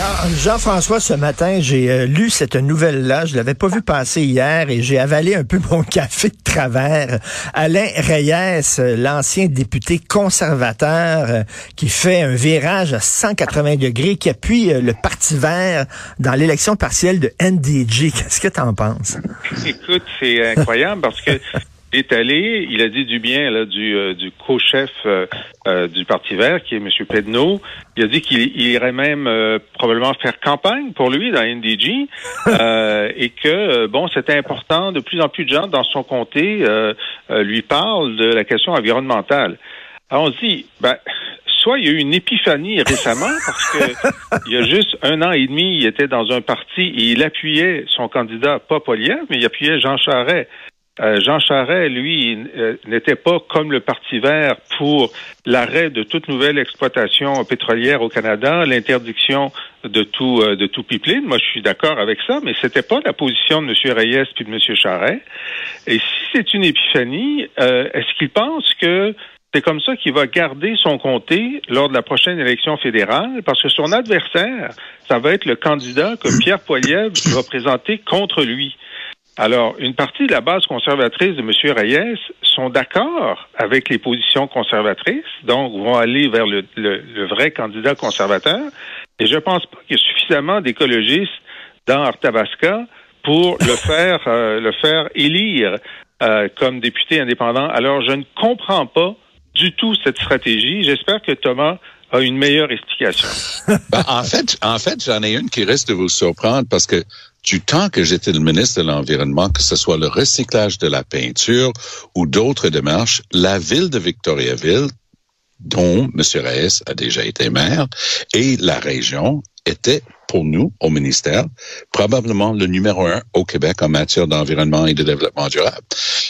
Ah, Jean-François, ce matin, j'ai euh, lu cette nouvelle-là. Je l'avais pas vu passer hier et j'ai avalé un peu mon café de travers. Alain Reyes, euh, l'ancien député conservateur euh, qui fait un virage à 180 degrés, qui appuie le Parti vert dans l'élection partielle de NDG. Qu'est-ce que tu en penses? Écoute, c'est incroyable parce que est allé, il a dit du bien là, du, euh, du co-chef euh, euh, du Parti vert, qui est M. Pedneau. Il a dit qu'il irait même probablement faire campagne pour lui dans NDG et que, bon, c'était important. De plus en plus de gens dans son comté lui parlent de la question environnementale. Alors on se dit, ben, soit il y a eu une épiphanie récemment, parce que il y a juste un an et demi, il était dans un parti et il appuyait son candidat, pas Poliev, mais il appuyait Jean Charest. Euh, Jean Charest, lui, euh, n'était pas comme le Parti vert pour l'arrêt de toute nouvelle exploitation pétrolière au Canada, l'interdiction de tout euh, de tout pipeline. Moi, je suis d'accord avec ça, mais c'était pas la position de M. Reyes puis de M. Charest. Et si c'est une épiphanie, est-ce qu'il pense que c'est comme ça qu'il va garder son comté lors de la prochaine élection fédérale, parce que son adversaire, ça va être le candidat que Pierre Poilievre va présenter contre lui. Alors, une partie de la base conservatrice de M. Reyes sont d'accord avec les positions conservatrices, donc vont aller vers le, vrai candidat conservateur. Et je ne pense pas qu'il y ait suffisamment d'écologistes dans Arthabasca pour le faire, euh, le faire élire euh, comme député indépendant. Alors, je ne comprends pas du tout cette stratégie. J'espère que Thomas a une meilleure explication. Ben, en fait, en fait, j'en ai une qui risque de vous surprendre parce que du temps que j'étais le ministre de l'Environnement, que ce soit le recyclage de la peinture ou d'autres démarches, la ville de Victoriaville, dont M. Reyes a déjà été maire, et la région étaient pour nous, au ministère, probablement le numéro un au Québec en matière d'environnement et de développement durable.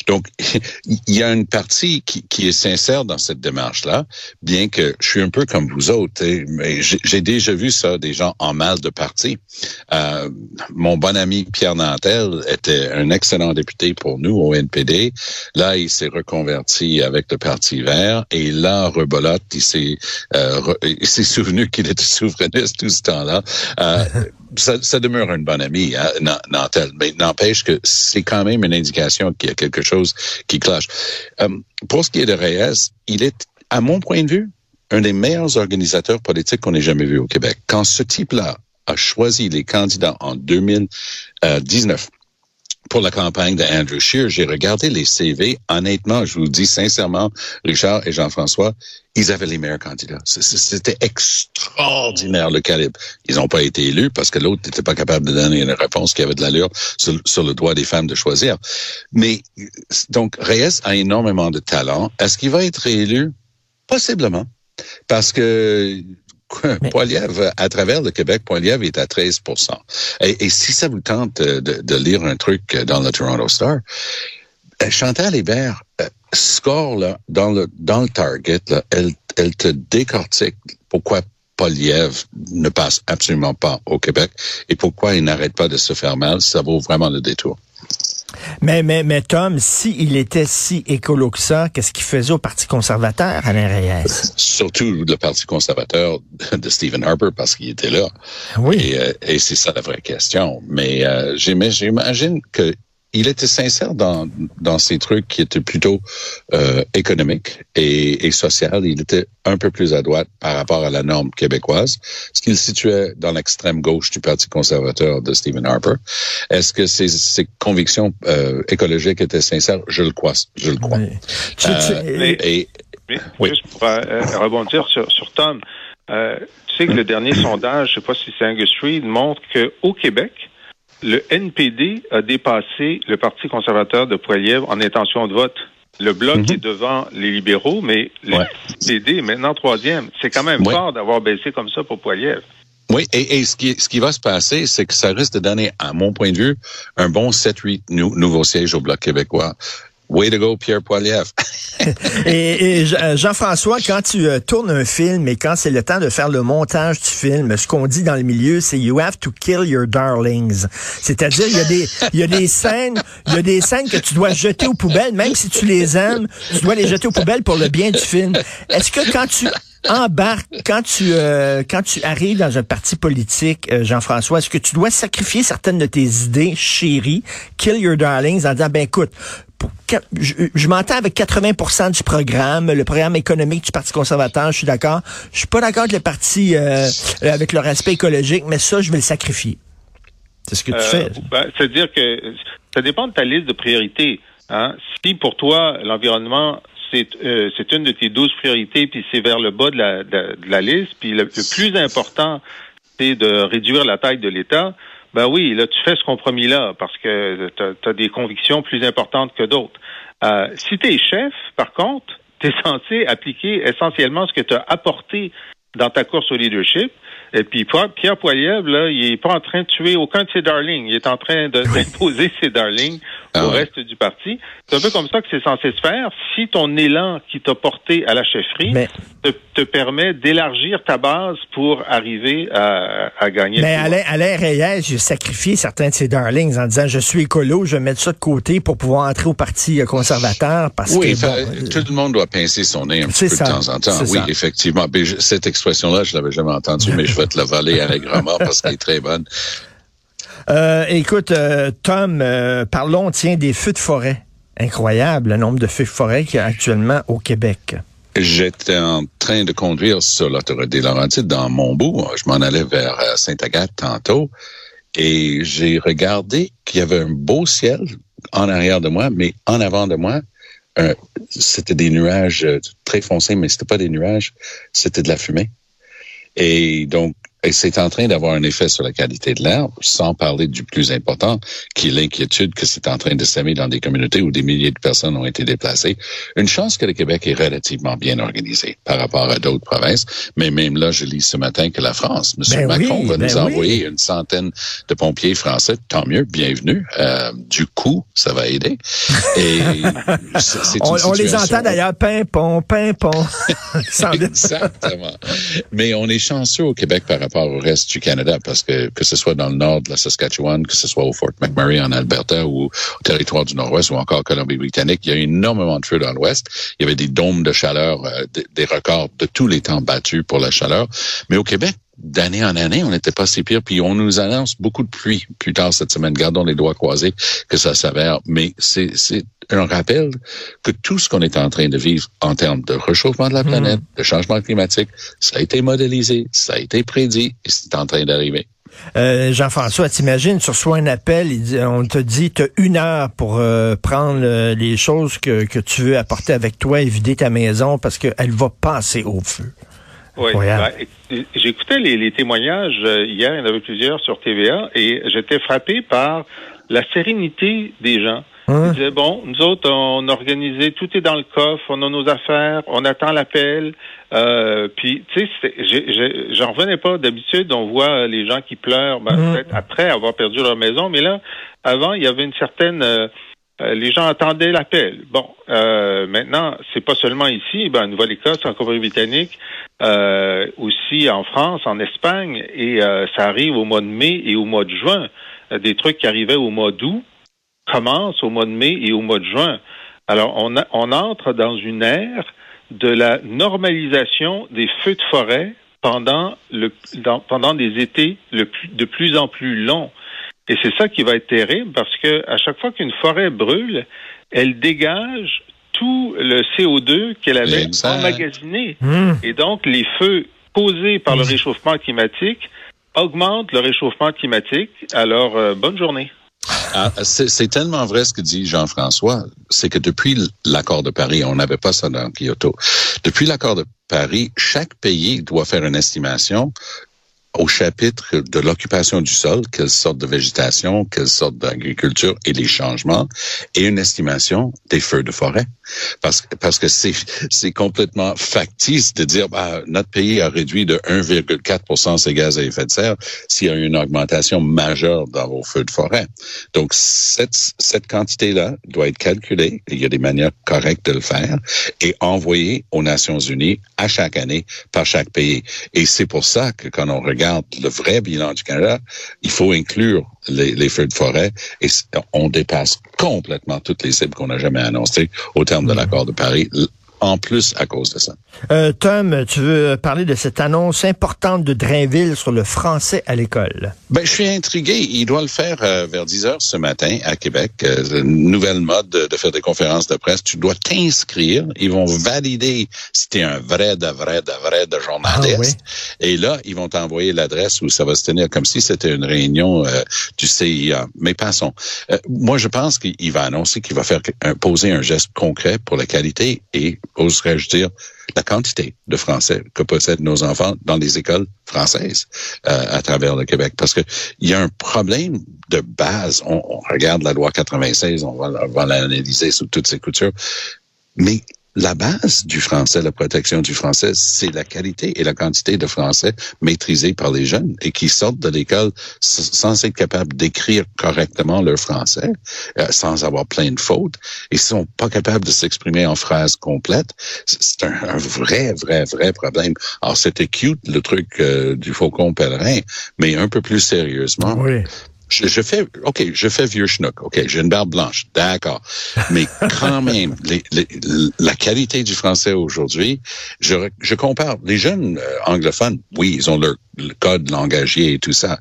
Donc, il y a une partie qui, est sincère dans cette démarche-là, bien que je suis un peu comme vous autres, mais j'ai déjà vu ça, des gens en mal de parti. Euh, mon bon ami Pierre Nantel était un excellent député pour nous au NPD. Là, il s'est reconverti avec le Parti vert et là, rebolote, il s'est euh, souvenu qu'il était souverainiste tout ce temps-là. Euh, ça, ça, demeure une bonne amie, hein, mais n'empêche que c'est quand même une indication qu'il y a quelque chose qui cloche. Euh, pour ce qui est de Reyes, il est, à mon point de vue, un des meilleurs organisateurs politiques qu'on ait jamais vu au Québec. Quand ce type-là a choisi les candidats en 2019 pour la campagne de Andrew Scheer, j'ai regardé les CV. Honnêtement, je vous le dis sincèrement, Richard et Jean-François, ils avaient les meilleurs candidats. C'était extraordinaire le calibre. Ils n'ont pas été élus parce que l'autre n'était pas capable de donner une réponse qui avait de l'allure sur, sur, le droit des femmes de choisir. Mais donc, Reyes a énormément de talent. Est-ce qu'il va être réélu? Possiblement. Parce que Poiliev, à travers le Québec, Poiliev est à 13 et, et, si ça vous tente de, de, lire un truc dans le Toronto Star, euh, Chantal Hébert euh, score là, dans le dans le target, là, elle, elle te décortique pourquoi Poliev ne passe absolument pas au Québec et pourquoi il n'arrête pas de se faire mal. Ça vaut vraiment le détour. Mais, mais, mais Tom, s'il était si écolo que ça, qu'est-ce qu'il faisait au Parti conservateur, Alain Reyes? Surtout le Parti conservateur de Stephen Harper, parce qu'il était là. Oui. Et, euh, et c'est ça la vraie question. Mais euh, j'imagine que il était sincère dans, dans ces trucs qui étaient plutôt euh, économiques et, et social. Il était un peu plus à droite par rapport à la norme québécoise, ce qu'il situait dans l'extrême gauche du Parti conservateur de Stephen Harper. Est-ce que ses, ses convictions euh, écologiques étaient sincères? Je le crois. Je le crois. Oui. Euh, et, oui. Juste pour euh, rebondir sur, sur Tom, euh, tu sais que le dernier sondage, je sais pas si c'est Angus Street, montre qu'au Québec, le NPD a dépassé le Parti conservateur de Poilievre en intention de vote. Le bloc mhm. est devant les libéraux, mais le NPD est maintenant troisième. C'est quand même fort d'avoir baissé comme ça pour Poilievre. Oui, et, ce, qui, ce qui va se passer, c'est que ça risque de donner, à mon point de vue, un bon 7-8 nouveaux sièges au Bloc québécois Way to go, Pierre Poilievre. et, et euh, Jean-François, quand tu euh, tournes un film et quand c'est le temps de faire le montage du film, ce qu'on dit dans le milieu, c'est you have to kill your darlings. C'est-à-dire, il y a des, il y a des scènes, il y a des scènes que tu dois jeter aux poubelles, même si tu les aimes, tu dois les jeter aux poubelles pour le bien du film. Est-ce que quand tu embarques, quand tu, euh, quand tu arrives dans un parti politique, Jean-François, est-ce que tu dois sacrifier certaines de tes idées chéries, kill your darlings, en disant, ben écoute, je, m'entends avec 80% du programme, le programme économique du Parti conservateur, je suis d'accord. Je suis pas d'accord avec le parti euh, avec leur aspect écologique, mais ça, je vais le sacrifier. C'est ce que tu euh, fais. Ben, C'est-à-dire que ça dépend de ta liste de priorités. Hein. Si pour toi, l'environnement, c'est euh, une de tes douze priorités, puis c'est vers le bas de la, de, la liste, puis le plus important, c'est de réduire la taille de l'État, ben oui, là, tu fais ce compromis-là parce que tu as, des convictions plus importantes que d'autres. Euh, si tu es chef, par contre, tu es censé appliquer essentiellement ce que tu as apporté dans ta course au leadership. Et puis Pierre Poilievre, là, il est pas en train de tuer aucun de ses darlings. Il est en train d'imposer ses darlings ah au reste du parti. C'est un peu comme ça que c'est censé se faire. Si ton élan qui t'a porté à la chefferie te, te, permet d'élargir ta base pour arriver à, à gagner. Mais Alain, Alain Reyes, j'ai sacrifié certains de ses darlings en disant je suis écolo, je vais mettre ça de côté pour pouvoir entrer au parti conservateur parce oui, que euh, tout le monde doit pincer son nez un petit peu de temps en temps. Oui, effectivement. cette expression-là, je l'avais jamais entendue, mais je vais te la voler allègrement parce qu'elle est très bonne. Euh, écoute, euh, Tom, euh, parlons, tiens, des feux de forêt. Incroyable le nombre de feux de forêt qu'il y a actuellement au Québec. J'étais en train de conduire sur l'autoroute des Laurentides dans Montbeau. Je m'en allais vers Sainte-Agathe tantôt et j'ai regardé qu'il y avait un beau ciel en arrière de moi, mais en avant de moi, c'était des nuages très foncés, mais c'était pas des nuages, c'était de la fumée. Et donc, et c'est en train d'avoir un effet sur la qualité de l'air, sans parler du plus important, qui est l'inquiétude que c'est en train de s'aimer dans des communautés où des milliers de personnes ont été déplacées. Une chance que le Québec est relativement bien organisé par rapport à d'autres provinces, mais même là, je lis ce matin que la France, M. Ben Macron va nous ben envoyer une centaine de pompiers français. Tant mieux, bienvenue. Euh, du coup, ça va aider. Et on, on, les entend d'ailleurs, pimpon, pimpon. Exactement. Mais on est chanceux au Québec par rapport rapport au reste du Canada, parce que que ce soit dans le nord de la Saskatchewan, que ce soit au Fort McMurray en Alberta ou au territoire du Nord-Ouest ou encore Colombie-Britannique, il y a énormément de feu dans l'Ouest. Il y avait des dômes de chaleur, euh, des records de tous les temps battus pour la chaleur. Mais au Québec, d'année en année, on n'était pas si pire. Puis on nous annonce beaucoup de pluie plus tard cette semaine. Gardons les doigts croisés que ça s'avère. Mais c'est un rappel que tout ce qu'on est en train de vivre en termes de réchauffement de la planète, hmm. de changement climatique, ça a été modélisé, ça a été prédit et c'est en train d'arriver. Euh, Jean-François, t'imagines, tu reçois un appel, on te dit, tu as une heure pour euh, prendre euh, les choses que, que tu veux apporter avec toi et vider ta maison parce qu'elle va passer au feu. Oui, ben, j'écoutais les, les, témoignages hier, il y en avait plusieurs sur TVA, et j'étais frappé par la sérénité des gens. Ils disaient, bon, nous autres, on a organisé, tout est dans le coffre, on a nos affaires, on attend l'appel. Euh, puis, tu sais, j'en revenais pas. D'habitude, on voit les gens qui pleurent, ben, peut-être après avoir perdu leur maison, mais là, avant, il y avait une certaine... Euh, euh, les gens attendaient l'appel. Bon, euh, maintenant, c'est pas seulement ici, ben, en Nouvelle-Écosse, en Colombie-Britannique, euh, aussi en France, en Espagne, et euh, ça arrive au mois de mai et au mois de juin. des trucs qui arrivaient au mois d'août commence au mois de mai et au mois de juin. Alors, on, on entre dans une ère de la normalisation des feux de forêt pendant, le, pendant des étés le de plus en plus longs. Et c'est ça qui va être terrible parce que à chaque fois qu'une forêt brûle, elle dégage tout le CO2 qu'elle avait emmagasiné. Hmm. Et donc, les feux causés par le réchauffement climatique augmentent le réchauffement climatique. Alors, euh, bonne journée. Ah, c'est tellement vrai ce que dit Jean-François, c'est que depuis l'accord de Paris, on n'avait pas ça dans Kyoto. Depuis l'accord de Paris, chaque pays doit faire une estimation au chapitre de l'occupation du sol, quelle sorte de végétation, quelle sorte d'agriculture et les changements, et une estimation des feux de forêt. Parce, parce que c'est, c'est complètement factice de dire, bah, notre pays a réduit de 1,4% ses gaz à effet de serre s'il y a une augmentation majeure dans vos feux de forêt. Donc, cette, cette quantité-là doit être calculée. Il y a des manières correctes de le faire et envoyée aux Nations Unies à chaque année par chaque pays. Et c'est pour ça que quand on regarde le vrai bilan du Canada, il faut inclure les, les feux de forêt et on dépasse complètement toutes les cibles qu'on n'a jamais annoncées au terme de l'accord de Paris en plus à cause de ça. Euh, Tom, tu veux parler de cette annonce importante de Drainville sur le français à l'école? Ben, je suis intrigué. Il doit le faire euh, vers 10 heures ce matin à Québec. Euh, nouvelle mode de, faire des conférences de presse. Tu dois t'inscrire. Ils vont valider si tu es un vrai, de vrai, de vrai de journaliste. Ah Et là, ils vont t'envoyer l'adresse où ça va se tenir comme si c'était une réunion euh, du CIA. Mais passons. moi, je pense qu'il va annoncer qu'il va faire poser un geste concret pour la qualité et oserais-je dire, la quantité de français que possèdent nos enfants dans les écoles françaises euh, à travers le Québec. Parce que il y a un problème de base. On, regarde la loi 96, on va, on va l'analyser sous toutes ses coutures. Mais la base du français, la protection du français, c'est la qualité et la quantité de français maîtrisés par les jeunes et qui sortent de l'école sans être capables d'écrire correctement leur français, euh, sans avoir plein de fautes, et sont pas capables de s'exprimer en phrases complètes. C'est un, vrai, vrai, vrai problème. Alors, c'était cute, le truc euh, du faucon pèlerin, mais un peu plus sérieusement. Oui je, fais, OK, je fais vieux schnock, OK, j'ai une barbe blanche, d'accord. Mais quand même, les, la qualité du français aujourd'hui, je, je compare. Les jeunes euh, anglophones, oui, ils ont leur le code langagier et tout ça.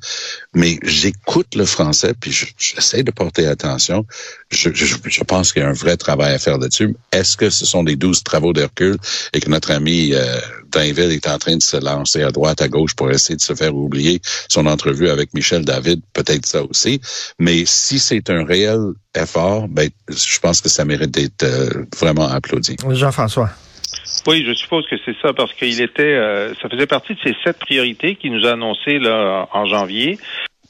Mais j'écoute le français, puis j'essaie de porter attention. Je, je, je pense qu'il y a un vrai travail à faire là-dessus. Est-ce que ce sont des douze travaux d'Hercule et que notre ami euh, Dainville est en train de se lancer à droite, à gauche pour essayer de se faire oublier son entrevue avec Michel David? Peut-être ça aussi. Mais si c'est un réel effort, ben, je pense que ça mérite d'être euh, vraiment applaudi. Jean-François. Oui, je suppose que c'est ça, parce qu'il était, euh, ça faisait partie de ces sept priorités qu'il nous a annoncées là en janvier.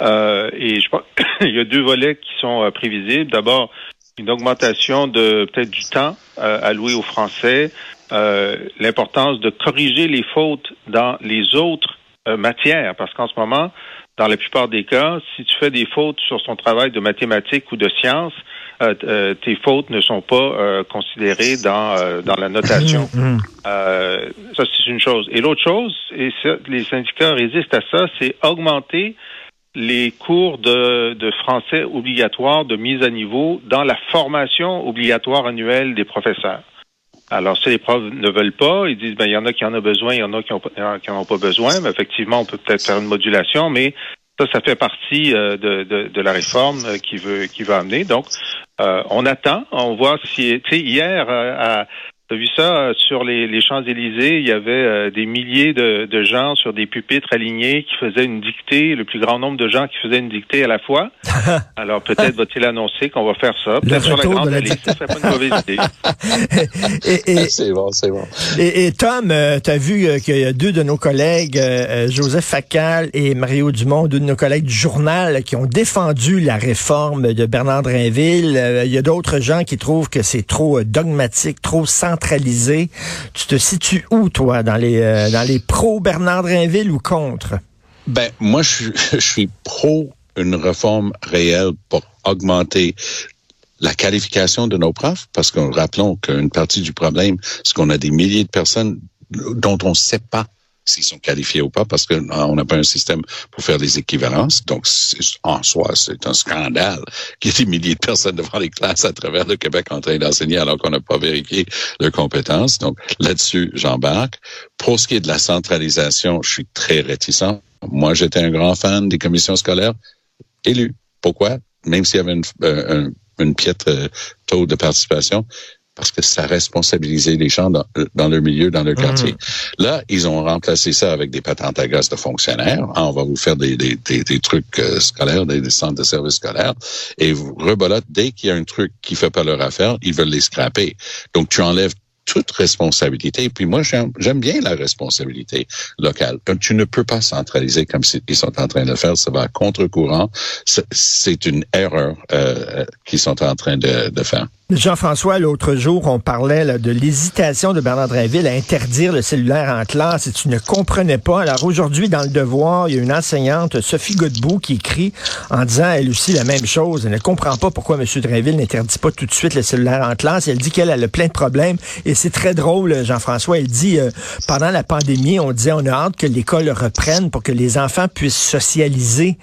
Euh, et je pense qu'il y a deux volets qui sont euh, prévisibles. D'abord, une augmentation de peut-être du temps alloué aux Français, l'importance de corriger les fautes dans les autres matières, parce qu'en ce moment, dans la plupart des cas, si tu fais des fautes sur son travail de mathématiques ou de sciences, euh, euh, tes fautes ne sont pas euh, considérées dans dans la notation. Mmh, mmh. ça c'est une chose. Et l'autre chose, et les syndicats résistent à ça, c'est augmenter les cours de, de français obligatoires de mise à niveau dans la formation obligatoire annuelle des professeurs. Alors, si les profs ne veulent pas, ils disent, ben, il y en a qui en ont besoin, il y en a qui n'en ont, pas besoin. Mais effectivement, on peut peut-être faire une modulation, mais ça, ça fait partie de, de, de, la réforme qui veut qui va amener. Donc, euh, on attend, on voit si, tu sais, hier, euh, à, T'as vu ça euh, sur les, les Champs-Élysées, il y avait euh, des milliers de, de, gens sur des pupitres alignés qui faisaient une dictée, le plus grand nombre de gens qui faisaient une dictée à la fois. Alors peut-être va-t-il annoncer qu'on va faire ça. Peut-être sur la grande allée, ce serait pas une mauvaise idée. et, et, c'est bon, c'est bon. Et, et Tom, euh, tu as vu qu'il y a deux de nos collègues, Joseph Facal et Mario Dumont, deux de nos collègues du journal, qui ont défendu la réforme de Bernard Drinville. Il y a d'autres gens qui trouvent que c'est trop dogmatique, trop central tu te situes où, toi, dans les, euh, dans les pro Bernard Drinville ou contre? Ben, moi, je, je suis pro une réforme réelle pour augmenter la qualification de nos profs, parce que rappelons qu'une partie du problème, c'est qu'on a des milliers de personnes dont on ne sait pas s'ils sont qualifiés ou pas, parce qu'on ah, n'a pas un système pour faire des équivalences. Donc, en soi, c'est un scandale qu'il y ait des milliers de personnes devant les classes à travers le Québec en train d'enseigner alors qu'on n'a pas vérifié leurs compétences. Donc, là-dessus, j'embarque. Pour ce qui est de la centralisation, je suis très réticent. Moi, j'étais un grand fan des commissions scolaires élues. Pourquoi? Même s'il y avait une, euh, une piètre euh, taux de participation, parce que ça responsabilisait les gens dans, dans leur milieu, dans leur mmh. quartier. Là, ils ont remplacé ça avec des patentes à gaz de fonctionnaires. Ah, on va vous faire des, des, des, trucs euh, scolaires, des, centres de services scolaires. Et vous rebolote, dès qu'il y a un truc qui fait pas leur affaire, ils veulent les scraper. Donc, tu enlèves toute responsabilité. Et puis moi, j'aime bien la responsabilité locale. Tu ne peux pas centraliser comme ils sont en train de le faire. Ça va à contre-courant. C'est une erreur euh, qu'ils sont en train de, de faire. Jean-François, l'autre jour, on parlait là, de l'hésitation de Bernard Drinville à interdire le cellulaire en classe et tu ne comprenais pas. Alors aujourd'hui, dans le devoir, il y a une enseignante, Sophie Godbout, qui écrit en disant elle aussi la même chose. Elle ne comprend pas pourquoi M. Drinville n'interdit pas tout de suite le cellulaire en classe. Elle dit qu'elle a plein de problèmes et c'est très drôle, Jean-François. Elle dit, euh, pendant la pandémie, on disait on a hâte que l'école reprenne pour que les enfants puissent socialiser.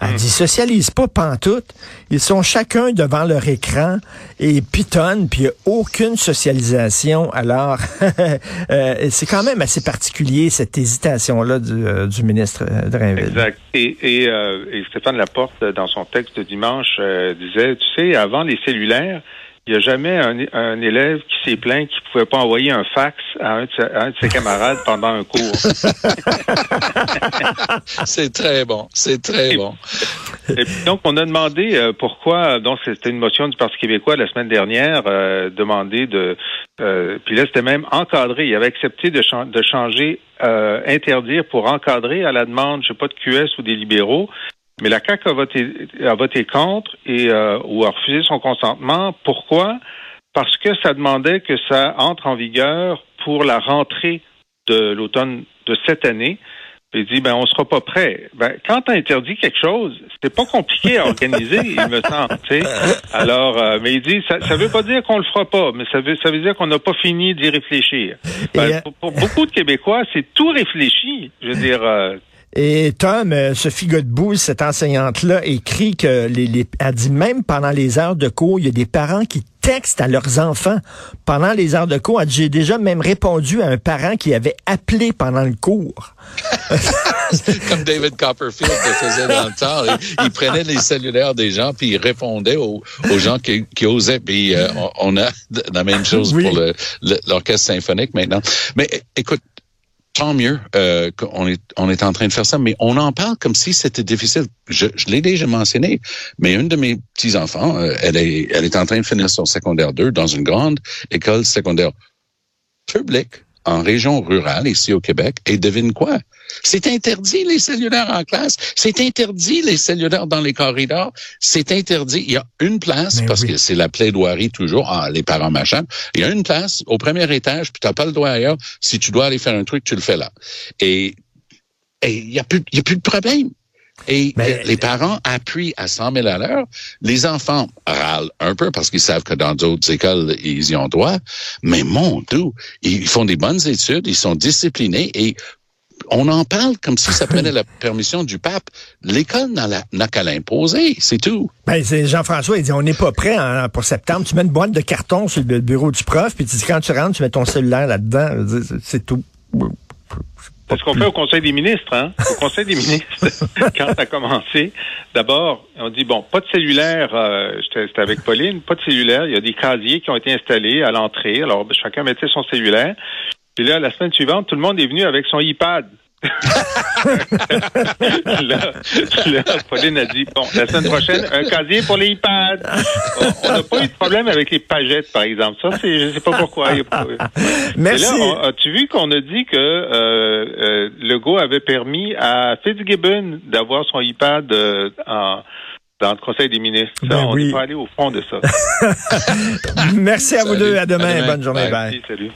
Elle dit, socialise pas pantoute. Ils sont chacun devant leur écran et pitonnent, puis il n'y a aucune socialisation. Alors, euh, c'est quand même assez particulier, cette hésitation-là du, euh, ministre Drainville. Exact. Et, et, et, Stéphane Laporte, dans son texte de dimanche, disait, tu sais, avant les cellulaires, il n'y a jamais un, élève qui s'est plaint qu'il ne pouvait pas envoyer un fax à un, de ses, camarades pendant un cours. c'est très bon, c'est très bon. Et donc, on a demandé euh, pourquoi, donc c'était une motion du Parti québécois la semaine dernière, euh, demander de, euh, puis là c'était même encadré, il avait accepté de, de changer, euh, interdire pour encadrer à la demande, je sais pas de QS ou des libéraux, mais la CAQ a voté, a voté contre et euh, ou a refusé son consentement. Pourquoi? Parce que ça demandait que ça entre en vigueur pour la rentrée de l'automne de cette année. Il dit ben on sera pas prêt. Ben quand tu interdit quelque chose, c'est pas compliqué à organiser, il me semble. Alors, euh, mais il dit ça, ça veut pas dire qu'on le fera pas, mais ça veut ça veut dire qu'on n'a pas fini d'y réfléchir. Ben, euh, pour, beaucoup de Québécois, c'est tout réfléchi. Je veux dire, et Tom, euh, Sophie Godbout, cette enseignante-là, écrit que les, les, elle dit même pendant les heures de cours, il y a des parents qui textent à leurs enfants pendant les heures de cours. J'ai déjà même répondu à un parent qui avait appelé pendant le cours. Comme David Copperfield le faisait dans le temps. Il, prenait les cellulaires des gens puis il répondait aux, aux gens qui, qui, osaient. Puis euh, on, a la même chose pour l'orchestre symphonique maintenant. Mais écoute, tant mieux euh, qu'on est, on est en train de faire ça, mais on en parle comme si c'était difficile. Je, je l'ai déjà mentionné, mais une de mes petits-enfants, euh, elle, est, elle est en train de finir son secondaire 2 dans une grande école secondaire publique en région rurale, ici au Québec, et devine quoi? C'est interdit les cellulaires en classe. C'est interdit les cellulaires dans les corridors. C'est interdit. Il y a une place, parce que c'est la plaidoirie toujours, ah, les parents machin. Il y a une place au premier étage, puis tu n'as pas le droit ailleurs. Si tu dois aller faire un truc, tu le fais là. Et il n'y a, plus, y a plus de problème. Et les parents appuient à 100 000 à l'heure. Les enfants râlent un peu parce qu'ils savent que dans d'autres écoles, ils y ont droit. Mais mon Dieu, ils font des bonnes études, ils sont disciplinés et on en parle comme si ça prenait la permission du pape. L'école n'a qu'à l'imposer, c'est tout. Ben, Jean-François, il dit, on n'est pas prêt pour septembre. Tu mets une boîte de carton sur le bureau du prof, puis tu dis, quand tu rentres, tu mets ton cellulaire là-dedans. C'est tout. C'est ce qu'on fait au Conseil des ministres. Hein? Au Conseil des ministres, quand ça a commencé, d'abord, on dit, bon, pas de cellulaire, euh, c'était avec Pauline, pas de cellulaire, il y a des casiers qui ont été installés à l'entrée, alors chacun mettait son cellulaire. Puis là, la semaine suivante, tout le monde est venu avec son iPad. Là, Pauline a dit, bon, la semaine prochaine, un casier pour les iPads. On n'a pas eu de problème avec les pagettes, par exemple. Ça, c'est, je sais pas pourquoi. Merci. là, as-tu vu qu'on a dit que euh, euh, Legault avait permis à Fitzgibbon d'avoir son iPad euh, en dans le Conseil des ministres? Ben on oui. aller au fond de ça. Merci à vous deux. À demain. Bonne journée. Bye. salut.